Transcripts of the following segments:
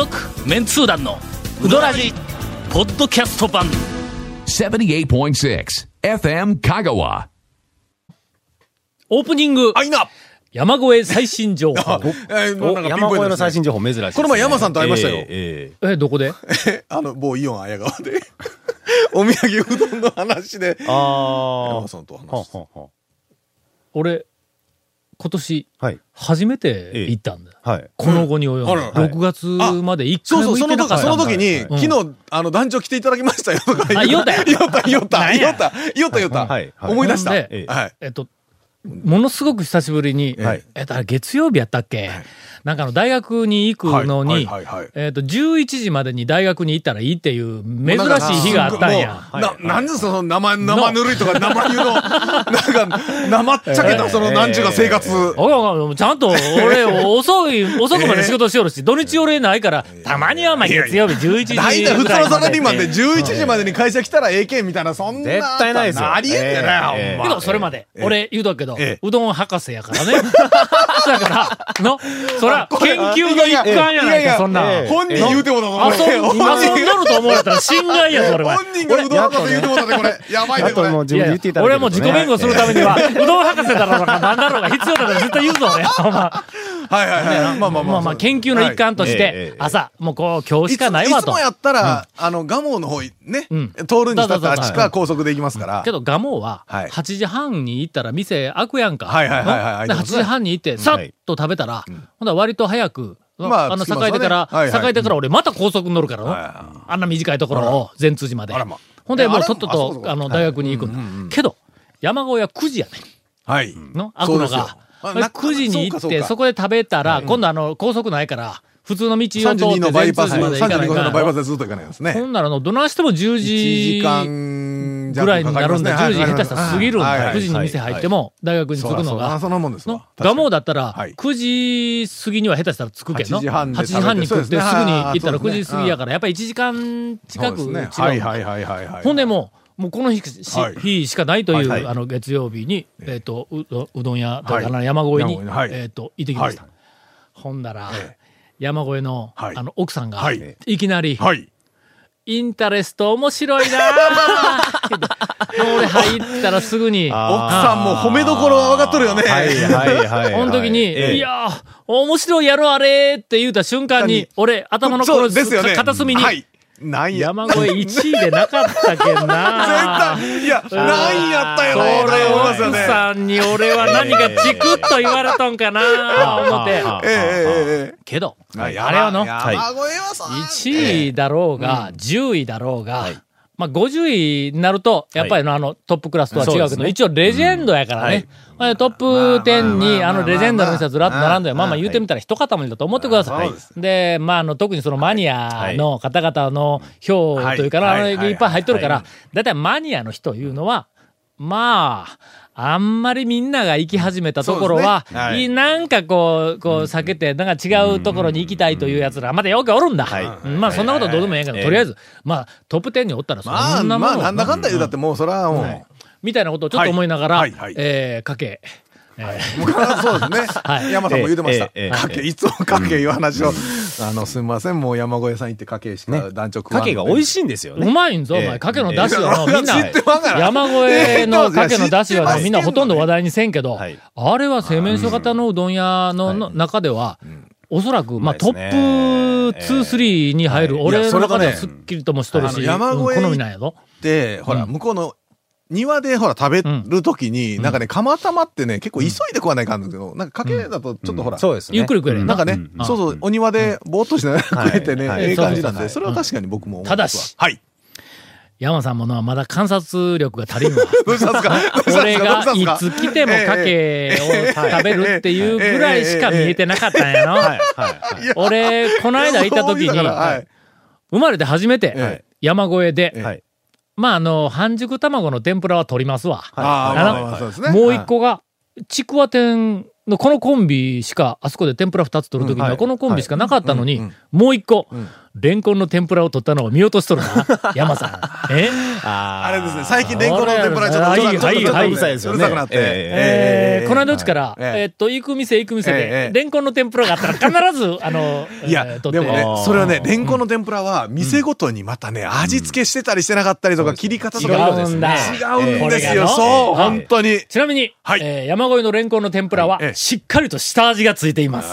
続メンツー団のウドラジポッドキャスト版。78.6 FM Kagawa. オープニング。あ、いいな。山越え最新情報。えーおなんかピン山越えのポイントですね。最新情報珍しいですね。この前山さんと会いましたよ。ええええどこで？あの、某イオン綾川で、お土産うどんの話で、えあ山さんと話して。はは俺今年はい。初めて行ったんだ、はい。この後に及んで、うん。あら。6月まで一回そうそう、その時、も行ってなかったその時に、うん昨日、あの、団長来ていただきましたよ。とかあ言おったよ。言おった、言おった、言おった、言おった、言おった。はい。はい。思い出した。ほんでええはい。えっとものすごく久しぶりに、はい。えっと、月曜日やったっけ、なんかあの大学に行くのに、はいはいはいはい。えっと、11時までに大学に行ったらいいっていう珍しい日があったんや。な、なんでその生、生ぬるいとか生湯の、なんか、生っちゃけた、その、なんちゅうか生活。ちゃんと俺遅い、遅くまで仕事しよるし、土日俺ないから、たまにはまあ月曜日11時ぐら大い体普通のサラリーマンでで。11時までに会社来たらええけんみたいな、そんな。絶対ないですよ。ありえんねな、ええ。ほんま。けど、それまで、俺言うとくけどええ、うどん博士やからね。だから、の、そら、研究の一環やないか、そんな。ええ本人言うてもだぞ、遊ん、遊んどると思われたら心外やぞ、俺は。本人がうどん博士言うてもだね、これ。やばいね、これ。俺はもう自己弁護するためには、うどん博士だろうが何だろうが必要だから絶対言うぞ、俺。はいはいはい。まあまあまあ。まあ。まあ、研究の一環として朝、もうこう、今日しかないわと。いつも。やったら、あの、蒲生の方ね、うん。通るにしたってあっちから高速で行きますから。けど、ガモは、はい。8時半に行ったら店開くやんか。はいはいはいはい。ので8開いてますね。時半に行って、さっと食べたら、ほんなら割と早く、まああの、着きますわね栄えてから、はいはい。栄えてから俺また高速乗るからのあんな短いところを、善通寺まで。ほんで、もうとっとと、あの、大学に行くんだ。けど、山越えは9時やねはい。ん。の開くのが。あでなかなか9時に行って、そこで食べたら、今度あの、高速ないから、普通の道を通って32のバイ善パス、まで行かない32号のバイパスかでずっと行かないですら。ほね。んならの、どないしても10 1時ぐらいになるんだ。10時下手したら過ぎるんだ。はいはい9時に店入っても、大学に着くのが。そんなもんですのわ。ガモだったら、はい9時過ぎには下手したら着くけんの。8時半で8時半に食ってすぐに行ったら9あーそうですね時過ぎやから、やっぱり1時間近く違う。ほんでもう、もうこの日しはい。日しかないという、はい。あの、月曜日に、えっと、うどうどん屋とかはい。な、山越えにえにはい、えっと、行ってきました。は。ほんだらええ、山越えの、はい。あの、奥さんがはい、いきなり、はい。インタレスト面白いなぁ俺 入ったらすぐに、奥さんも褒めどころは分かっとるよね。はいはいはい。この時に、ええ。いやー、面白いやろあれって言うた瞬間に、俺、頭のこのそうですよね。片隅に、はい。なんや。山越え1位でなかったけんな 絶対、いや、なんやったよそね。れ思いますよ奥ねさんに俺は何かチクッと言われとんかな思って。あえええええけど、え。あれはの、山越えはさ、1位だろうが、10位だろうが、まあ、50位になると、やっぱりのあの、トップクラスとは違うけど、一応レジェンドやからね。まあトップ10に、あの、レジェンドの人がずらっと並んで、まあまあ言うてみたら一塊だと思ってくださいはい。で、まあ、あの、特にそのマニアの方々の票というかい。っぱい入っとるからは、だい。たいマニアの人いうのは、まあ、あんまりみんなが行き始めたところは、ね。はい。いなんかこう、こう避けて、なんか違うところに行きたいというやつら、まだよくおるんだ。はい。うん。まあそんなことどうでもええけど、ええとりあえず、まあトップ10におったらそまあ、んなもの、まあ、なんだかんだ言うだってもう、それはもう、みたいなことをちょっと思いながら、はい。はい。はいえー、かけ、えーもうそうですね。はい。山さんも言うてました。かけ、いつもかけいう話を。あの、すみません、もう山越えさん行ってかけしか団直かけが美味い。しいんですようね。まいんぞ、お前。ええ。かけの出汁はの、みんな。山越えのかけの出汁はみんなほとんど話題にせんけど、はい。あれは製麺所型のうどん屋のの中では、おそらく、まあ、トップ2、3に入る、俺の中ではすっきりともしとるし、山越えうん好みなんやぞ。で、ほら、うん。向こうの、庭でほら食べるときに、なんかね、釜玉ってね、結構急いで食わないかんだけど、なんかかけだとちょっとほら、そうですね。ゆっくり食えるなん。かね、うん。そうそう、お庭でぼーっとしながら食えてね、はい。ええ感じなんで、はいそれは確かに僕も思ただし。はい。山さんものはまだ観察力が足りんわ。俺がいつ来てもかけを食べるっていうぐらいしか見えてなかったんやの。はい。はい。はい。俺、この間行った時に、生まれて初めてえ、山越えで、はい。まあ、あの、半熟卵の天ぷらは取りますわ。ああ、あまあの。もう一個が、ちくわ天のこのコンビしか、あそこで天ぷら二つ取る時には、このコンビしかなかったのにもう一個、レンコンの天ぷらを取ったのを見落としとるな。山さん。え？ああれですね、最近レンコンの天ぷらちょっと、はいちょっと、はいはいちょっとうるさいですよね。うるさくなって。えー、この間うちから、ええーっと、行く店行く店えで、えレンコンの天ぷらがあったら必ず、あの、いや、でもねそれはね、レンコンの天ぷらは、店ごとにまたね、味付けしてたりしてなかったりとか、切り方とか違うんだ違うんですよ。そう、え本当に。ちなみに、はいえー山越えのレンコンの天ぷらは、ええしっかりと下味がついています。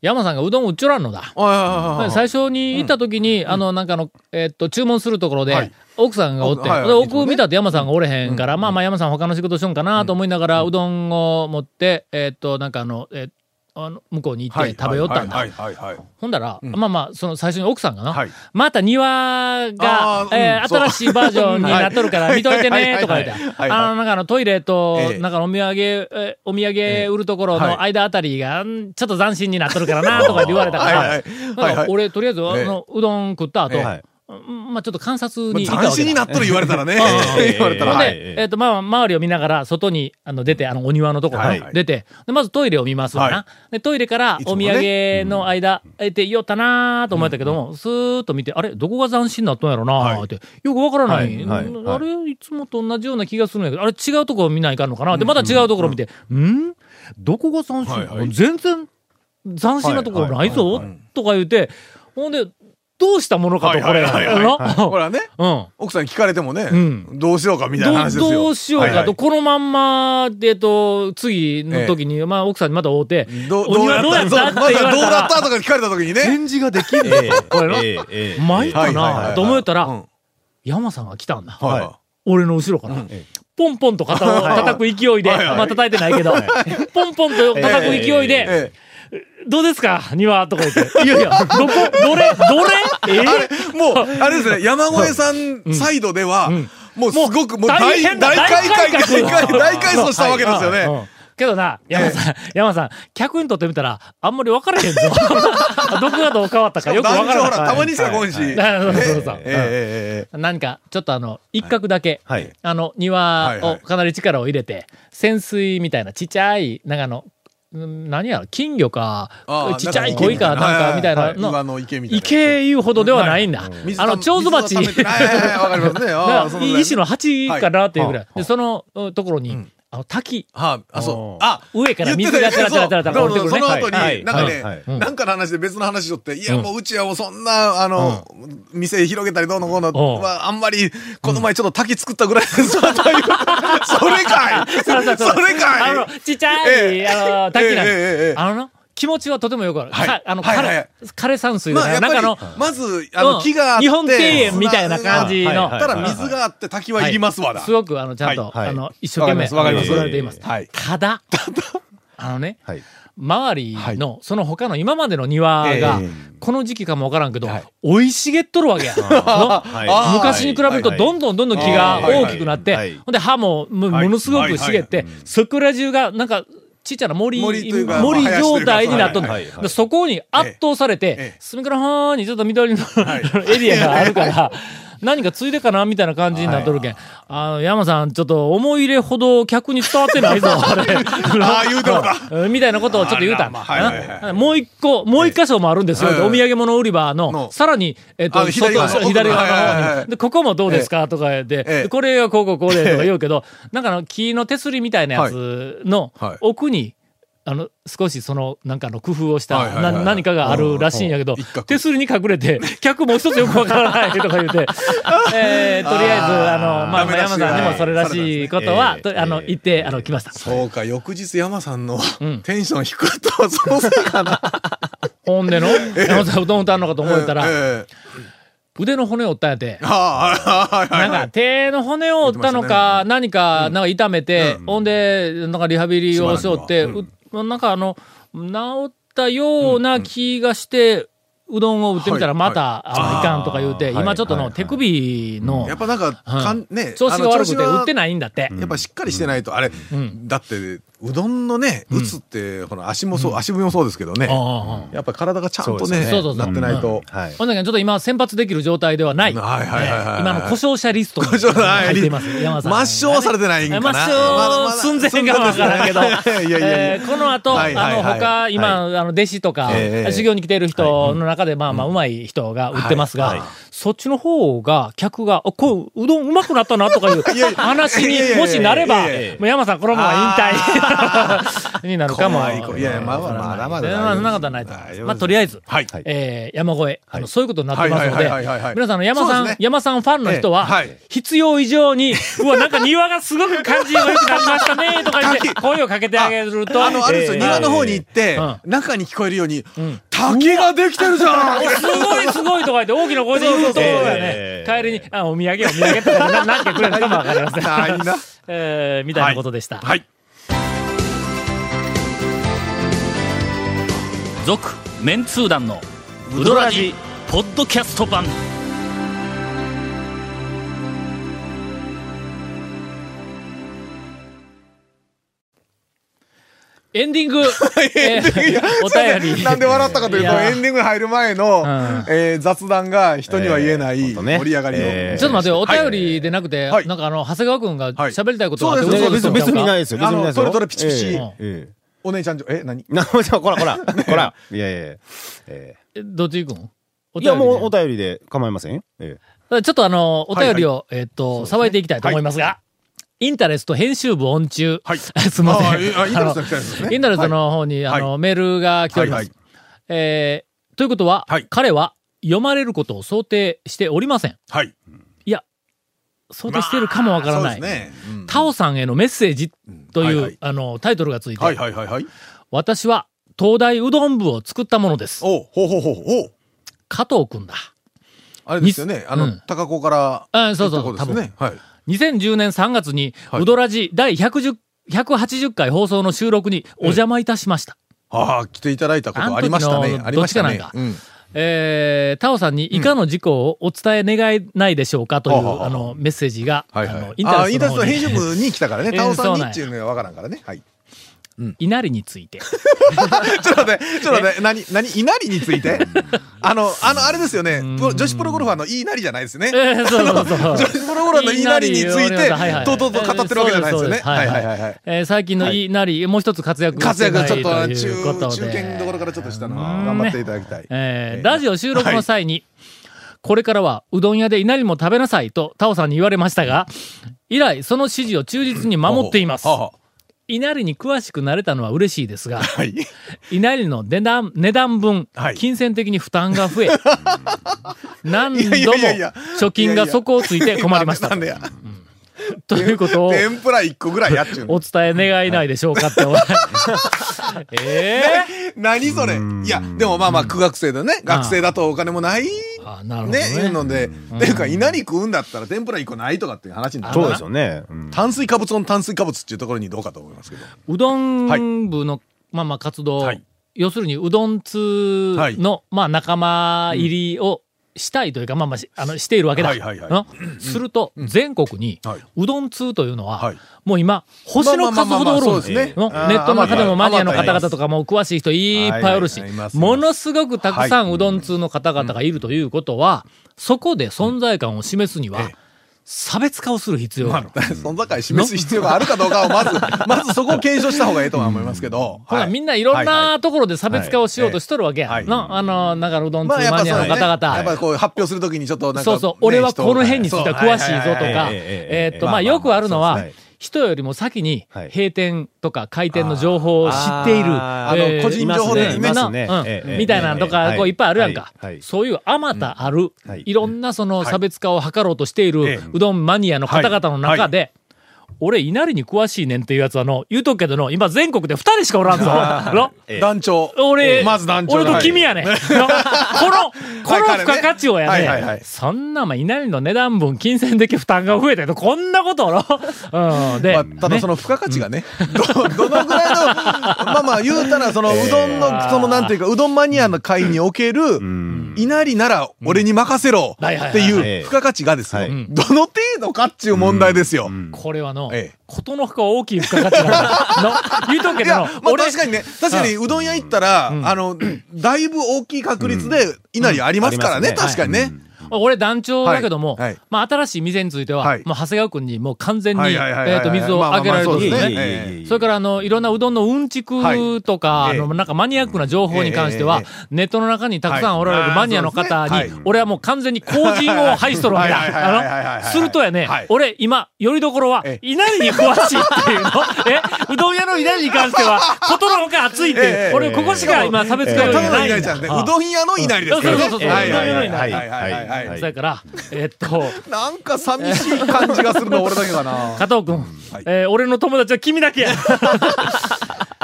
山さんがうどんを売っちょらんのだ。最初に行った時に、あの、なんかあの、えーっと、注文するところで、はい。奥さんがおって、奥見たって山さんがおれへんから、まあまあ山さん他の仕事しよんかなと思いながら、うどんを持って、えーっと、なんかあの、えーあの向こうに行って食べよったんだ。ほんだら、まあまあ、その最初に奥さんがな、はい。また庭があ、ーえー新しいバージョンになっとるから見といてね、とか言って。あの、なんかあのトイレとえ、え。なんかお土産、えーお土産売るところはい。の間あたりが、んちょっと斬新になっとるからな、とか言われたから。はいはい、だから俺、とりあえず、あええの、うどん食った後、ええ。はいうんまあちょっと観察に行斬わけだ。新になっとる言われたらね。え 言われたら。で、はい。えっ、と、まあ、周りを見ながら、外に、あの、出て、あの、お庭のところ、はい。出て、で、まずトイレを見ますわな。はで、トイレからお土ね産の間、えて、よったなーと思ったけども、スーッと見て、あれ、どこが斬新になったんやろなーって、よくわからない。あれ、いつもと同じような気がするんやけど、あれ、違うところ見ないかんのかな？で、また違うところ見て、んどこが斬新、全然、斬新なところないぞ、とか言うて、ほんで、どうしたものかと、これ。ほらね、うん。奥さんに聞かれてもねん、どうしようかみたいな話ですよ。どうどうしようかと、はいはい。このまんま、えっと、次の時に、まあ、奥さんにまた会うて、どお庭どうやった？ってそうまず言われたらどうだった？とか聞かれた時にね。返事ができる。ええ。これなええええ参ったな、と思ったら、うん。山さんが来たんだ。はいは俺の後ろから。ポンポンと肩を叩く勢いで、はいはい。まあ叩いてないけど、ポンポンと叩く勢いで、えどうですか？庭とか言って。いやいや、どこ？どれ？どれ？ええあれ、もう、あれですね、山越さんサイドでは、もうすごく、もう大大、大改革、大改大改大改装したわけですよね。うん。けどな、山さん、山さん、客にとってみたら、あんまり分からへんぞ。どこがどう変わったかよく分からない。男女ほら、たまにしか来んし。何か、ちょっとあの、一角だけ、はい。あの、庭はいはい。をかなり力を入れて、潜水みたいなちっちゃい、なんかあの、うん何やろ、金魚かちっちゃい鯉か、なんかみたいな岩の、の池みたいな。池いうほどではないんだ。水あの、蝶ズバチ。わかりますね。石の鉢かなっていうぐらい。はで、そのうんところに、んあの、滝、はあ、あ、そう。あ、上から水がチャラチャラチャラチャラそう降りてくるね。その後はい。に、なんかね、うん。なんかの話で別の話しとって、いや、うん。もううちはもうそんな、あの、店広げたりどうのこうのうん。は、あんまり、この前ちょっと滝作ったぐらい。ですわ、という。それかい。そうそうそう。それかい。あの、ちっちゃい、ええ。あの、滝なんええええええ。あのな、気持ちはとてもよくある。はい。かあの、はいはいはい。枯れ、枯山水がまあ、やっぱりなんかの、、まず、あうん。の、木があって。日本庭園みたいな感じの。ただ水があって滝はいりますわだ。すごく、あの、ちゃんと、はい。あの、一生懸命、わかります作られています。はい。ただ、あのね、はい。周りの、その他の今までの庭がええ、この時期かもわからんけどはい、生い茂っとるわけや。昔に比べるとどんどんどんどん木が大きくなって、はい。はいほんで葉もものすごく茂って、そこら中がなんか、ちっちゃな森、森状態になっとんだはいはいそこに圧倒されてええ、隅からはーにちょっと緑のい。エリアがあるから、何かついでかなみたいな感じになっとるけん。あの、山さん、ちょっと思い入れほど客に伝わってないぞ、あれ。ああ、言うてもみたいなことをちょっと言うたん。だあらまあはいはいはもう一個、もう一箇所もあるんですよ。ええお土産物売り場のの、さらに、えっと、左側外の。左側のはいはいはい方に。で、ここもどうですかとか言って、ええ。でこれがこうこうこうでとか言うけど、なんかあの、木の手すりみたいなやつのはい。はい。奥に、あの、少しその、なんかの工夫をした、な何かがあるらしいんやけど手すりに隠れて、客もう一つよくわからないとか言って、えーとりあえず、あの、まあ、山さんにもそれらしいことは、とあの、ええ言って、あの、来ました。そうか、翌日山さんのん。テンション低かったわ、そのせいかな。ほんでの、山さんうどん歌うのかと思ったら、ええ腕の骨を折ったんやて。なんか手の骨を折ったのか、何か、なんか痛めて、ほんで、なんかリハビリをしよって、なんかあの、治ったような気がして、うどんを売ってみたらはいまた、あのいかんとか言うて、はい今ちょっとのはい手首のやっぱなんか、かんね、調子が悪くて売ってないんだって。やっぱしっかりしてないと、あれ、ん。だって、うどんのね、打つって、この足もそう、足踏みもそうですけどね。やっぱ体がちゃんとねなってないと。はい。ほんだけどちょっと今先発できる状態ではない。はいはいはいはい今の故障者リストに入っています、山田さん。抹消はされてないんかな。抹消寸前がわからんけど、いやいやいや。えーこの後、はいはいはい。あの、他、今、あの、弟子とか、ええ修行に来ている人の中で、まあまあ、うまい人が売ってますが、はい。はいそっちの方が、客が、あこう、うどんうまくなったなとかいう話にもしなれば、もう山さん、このまま引退 になるかも。怖いやまあまあまだまだまあそんなことはないと。思います。まあ、とりあえず、はい。えー山越え、あの、そういうことになってますので皆さん山さん、山さんファンの人は必要以上に、うわ、なんか庭がすごく感じが良くなりましたね、とか言って、声をかけてあげると、あの、あれですよ、えー庭の方に行ってうん、中に聞こえるように、滝ができてるじゃん すごいすごいとか言って大きな声で言うと、ね、帰りに、あ、お土産お土産とかな何てくれるかもわかりません。ないな。えーみたいなことでした。はい。続、メンツー団の、ウドラジ、ポッドキャスト版。エンディング、えーお便り。なんで笑ったかというと、エンディングに入る前の、ん。えー雑談が人には言えない盛り上がりの。えー。ちょっと待ってよ、お便りでなくて、はい。なんかあの、長谷川くんが喋りたいことがあってそうです。嘘別に別にないい。ですよ。別にないですよ。トレピチピチ。えええお姉ちゃんじょ、え、何？えな、じゃあ、こらこら、こ ら。いやいやいや。ええどっち行くん？いや、もうおで便りで構いません？よ。えちょっとあの、お便りを、えっと、さばいていきたいと思いますが、インタレスト編集部音中。はい すみません。インタレストねインタレストの方に、はいあの、メールが来ております。はいはいえーということは、はい彼は読まれることを想定しておりません。はい。いや、想定しているかもわからない。そうですね。うんタオさんへのメッセージという、はいはいあの、タイトルがついて、はいはいはいはい。私は東大うどん部を作ったものです。おうほうほうほうほう。加藤くんだ。あれですよね。あの、うん高子から。あそうそう行ったことですね。はい。2010年3月に、はいうどらじ第110 180回放送の収録にお邪魔いたしました。ああ、来ていただいたことありましたね。ありましたねどっちか。うん。えー、タオさんに以下の事項をお伝え願えないでしょうかという、はあはああの、メッセージが、はいはいあの、。インタレインタレストの編集部に来たからね。えータオさんにっていうのがわからんからね。はい。稲荷について。ちょっと待って、ちょっと待って、何、何、稲荷について？あの、あの、あれですよね。女子プロゴルファーのいいなりじゃないですね。女子プロゴルファーのいいなりについて、とうとうと語ってるわけじゃないですよね。はいはい。はい最近のいい。なり、もう一つ活躍活躍がちょっと中、で。中堅どころからちょっとしたの頑張っていただきたい。えーラジオ収録の際に、これからはうどん屋で稲荷も食べなさいとタオさんに言われましたが、以来その指示を忠実に守っています。は。あは稲荷に詳しくなれたのは嬉しいですが、あはい。稲荷の値段、値段分はい、金銭的に負担が増え、何度も貯金が底をついて困りましたな。んでや。ということを天ぷら一個ぐらいやっちゅうのお伝え願いないでしょうかって。ええ何それ？いや、でもまあまあ、苦学生でね、学生だとお金もない、あなるほどね。うので、っていうか、稲荷食うんだったら天ぷら一個ないとかっていう話になるそうですよね。うん炭水化物の炭水化物っていうところにどうかと思いますけど。うどん部の、まあまあ活動、はい要するにうどん通の、まあ仲間入りをしたいというか、まあまあし、あの、しているわけだ。はいはいはい。のすると、全国にはい。うどん通というのは、はい。もう今、星の数ほどおるんで。すね。ネットの中でもマニアの方々とかも詳しい人いっぱいおるしものすごくたくさんうどん通の方々がいるということは、そこで存在感を示すにはええ、差別化をする必要がある。存在感示す必要があるかどうかをまず、まずそこを検証した方がいいとは思いますけど。ほら、はい。みんないろんなところで差別化をしようとしとるわけや。はいの、あの、長野うどん通まあやっマニアの方々。やっぱこう発表するときにちょっとなんか。そうそう、ね俺はこの辺につい人ては詳しいぞとか、はい。えーっと、まあまあまあよくあるのは人よりも先にはい。閉店とか開店の情報を知っている。あの個人情報的にね。いますね。うん。ええええ。みたいなのとか、こういっぱいあるやんか。そういうあまたあるはい、いろんなその差別化を図ろうとしていええ。るうどんマニアの方々の中で、俺、稲荷に詳しいねんっていうやつはの、言うとくけどの、今全国で二人しかおらんぞ。の団長。俺、まず団長。俺と君やねん。のこの、この付加価値をやはいはいはいね。そんな、まあ、稲荷の値段分、金銭的負担が増えたけど、こんなことの。うん。で、まあ、ただその付加価値がね、ど、どのぐらいの、まあまあ言うたら、そのうどんの、そのなんていうか、うどんマニアの会における、稲荷なら俺に任せろっていはいう付加価値がですよ、はい。どの程度かっちゅう問題ですよ。これはの、ええ。ことの深は大きい付加価値なんだ。の 言うとくけどのまあ確かにね、確かにうどん屋行ったら、あの、だいぶ大きい確率で稲荷ありますからね、確かにね。俺団長だけども、まあ新しい店については、はい。もう長谷川君にもう完全に、えっと、水をあげられるとですね。それから、あの、いろんなうどんのうんちくとか、あの、なんかマニアックな情報に関しては、ええネットの中にたくさんおられるマニアの方に、俺はもう完全に後陣を排しとるわけはい。はいはいはいはい。だ。するとやね、はい。俺、今、よりどころはえ、稲荷に詳しいっていうの。え、うどん屋の稲荷に関しては、ことのほか熱いって、ええ俺、ここしか今差別化要因ただのがないうどん屋の稲荷ですからね。そうそうそうう。どん屋の稲荷はいそやから、えっと、なんか寂しい感じがするの俺だけかな。加藤君、はいえー俺の友達は君だけや。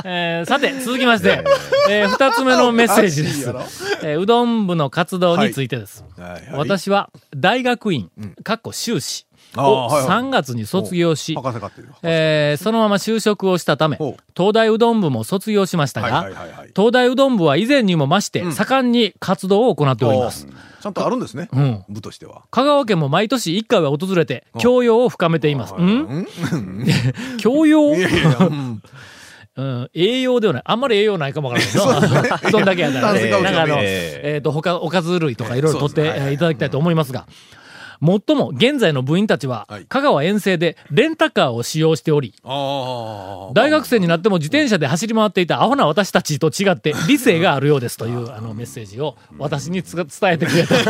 えーさて、続きまして、えー二つ目のメッセージです。えーうどん部の活動についてです。はいはい私は大学院、かっこ修士をあーはいはい3月に卒業し、博士課っていう。えーそのまま就職をしたため東大うどん部も卒業しましたはいが、はいはいはい。東大うどん部は以前にも増して盛んに活動を行っております。ちゃんとあるんですね。うん。部としては。香川県も毎年1回は訪れて、教養を深めています。ん？教養？うん。うん、栄養ではない。あんまり栄養ないかもわからないけど、そ んだけやから。ね。なんかあの、ええっ、と、他、おかず類とかいろいろ取って、いただきたいと思いますが、もっとも現在の部員たちははい、香川遠征でレンタカーを使用しており、ああ。大学生になっても自転車で走り回っていたアホな私たちと違って理性があるようですというあのメッセージを私に伝えてくれた。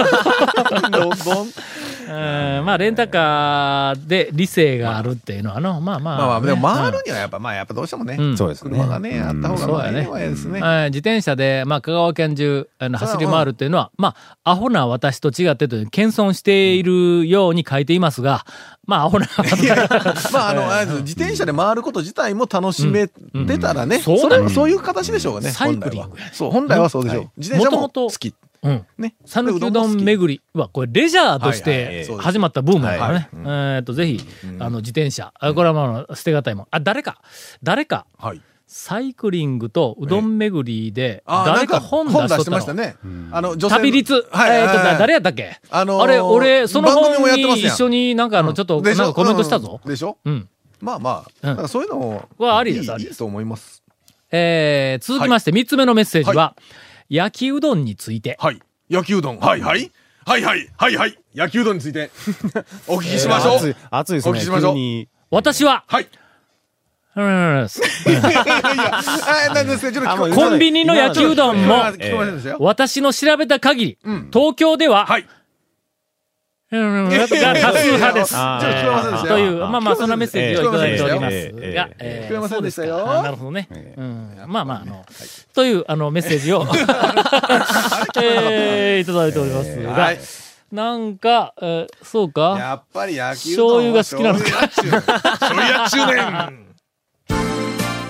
まあ、レンタカーで理性があるっていうのはの、まあまあ、まあまあ、でもね回るにはやっぱ、まあやっぱどうしてもねう、ん。そうですね。車がね、あった方がそうやね。まあいいわけですね。はい。自転車で、まあ、香川県中あの走り回るっていうのは、まあ、アホな私と違ってという謙遜しているように書いていますが、まあ、アホな私まあ、あの、あ自転車で回ること自体も楽しめてたらね、それはそういう形でしょうがね、サイクリング。そう、本来はそうでしょう。自転車も好き。うん。ね。讃岐うどんめ巡りは、これ、レジャーとして始まったブームだからね。はいえっと、ぜひ、あの、自転車。あこれはまあ、捨てがたいもん。あ、誰か、誰か、はい。サイクリングとうどん巡りで、誰か本出しとった出してましたの。ね。あの、女性の旅率。はい。えっと、誰やったっけ？あのーあれ、俺、その本に一緒になんかあの、ちょっと、なんかコメントしたぞ。うんでしょ？うん。まあまあ、そういうのはありですありですと思います。えー、続きまして、三つ目のメッセージは、焼きうどんについて。はい。焼きうどん。はいはい。はいはい。はいはい。焼きうどんについて、お聞きしましょう。熱い、熱いですね。お聞きしましょう私は、はい。コンビニの焼きうどん。も、私の調べた限り、東京では、が多数派です。と聞こえません。でしたよという、まあまあ、そん。なメッセージをいただいておりますが、ええ聞こえません。でしたよそうすかあなるほどね。まあまあ、あの、という、あの、メッセージを、えーいただいておりますが、なん。か、そうかやっぱり焼きうどん。醤油が好きなのか醤油やっち